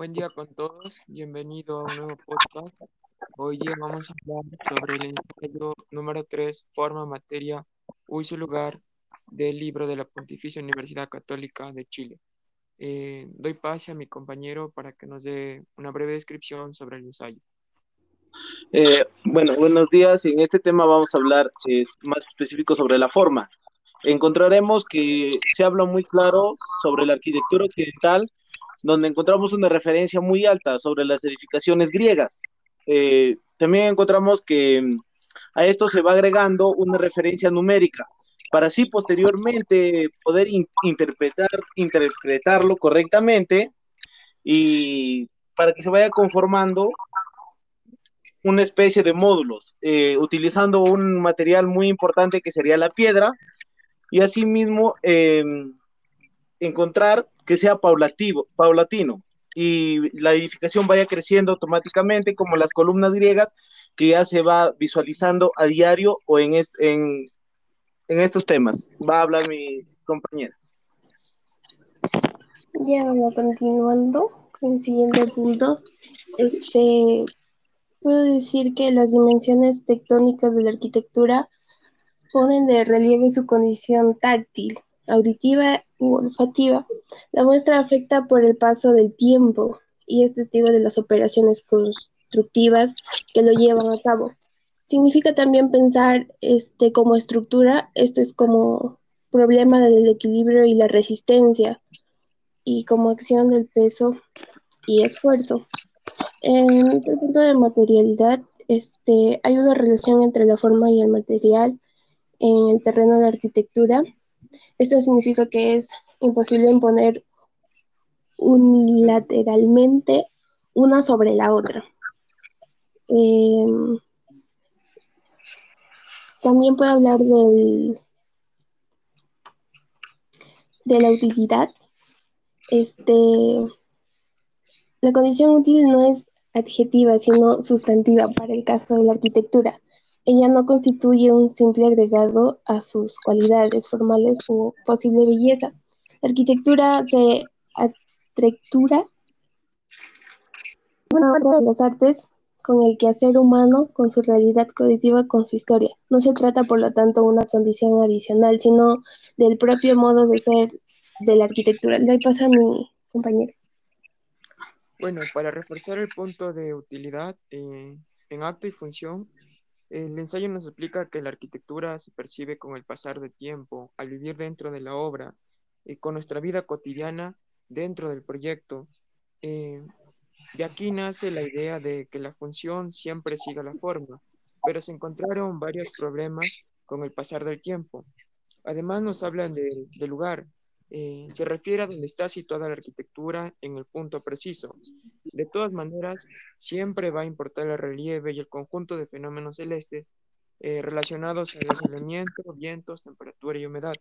Buen día con todos, bienvenido a un nuevo podcast. Hoy día vamos a hablar sobre el ensayo número 3, forma, materia, uso y lugar del libro de la Pontificia Universidad Católica de Chile. Eh, doy pase a mi compañero para que nos dé una breve descripción sobre el ensayo. Eh, bueno, buenos días. En este tema vamos a hablar eh, más específico sobre la forma. Encontraremos que se habla muy claro sobre la arquitectura occidental, donde encontramos una referencia muy alta sobre las edificaciones griegas. Eh, también encontramos que mm, a esto se va agregando una referencia numérica, para así posteriormente poder interpretar, interpretarlo correctamente y para que se vaya conformando una especie de módulos, eh, utilizando un material muy importante que sería la piedra, y asimismo eh, encontrar que sea paulativo, paulatino y la edificación vaya creciendo automáticamente como las columnas griegas que ya se va visualizando a diario o en, en, en estos temas. Va a hablar mi compañera. Ya, continuando con el siguiente punto, este, puedo decir que las dimensiones tectónicas de la arquitectura ponen de relieve su condición táctil, auditiva u olfativa. La muestra afecta por el paso del tiempo y es testigo de las operaciones constructivas que lo llevan a cabo. Significa también pensar este, como estructura, esto es como problema del equilibrio y la resistencia, y como acción del peso y esfuerzo. En el punto de materialidad, este, hay una relación entre la forma y el material en el terreno de arquitectura. Esto significa que es imposible imponer unilateralmente una sobre la otra. Em, también puedo hablar del, de la utilidad. Este, la condición útil no es adjetiva, sino sustantiva para el caso de la arquitectura. Ella no constituye un simple agregado a sus cualidades formales o posible belleza. La arquitectura se atrectura de las artes con el quehacer humano, con su realidad cognitiva, con su historia. No se trata, por lo tanto, una condición adicional, sino del propio modo de ser de la arquitectura. Le pasa a mi compañero. Bueno, para reforzar el punto de utilidad eh, en acto y función, el ensayo nos explica que la arquitectura se percibe con el pasar del tiempo, al vivir dentro de la obra, y con nuestra vida cotidiana dentro del proyecto. Eh, de aquí nace la idea de que la función siempre siga la forma, pero se encontraron varios problemas con el pasar del tiempo. Además nos hablan del lugar, eh, se refiere a dónde está situada la arquitectura en el punto preciso. De todas maneras, siempre va a importar el relieve y el conjunto de fenómenos celestes eh, relacionados a aislamiento, vientos, temperatura y humedad.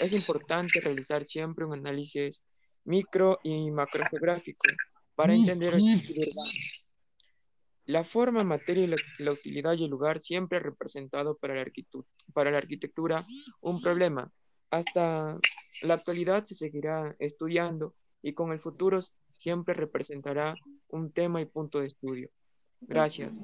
Es importante realizar siempre un análisis micro y macrogeográfico para entender el La forma, materia y la, utilidad y el lugar siempre ha representado para la, para la arquitectura un problema hasta la actualidad se seguirá estudiando y con el futuro siempre representará un tema y punto de estudio. Gracias.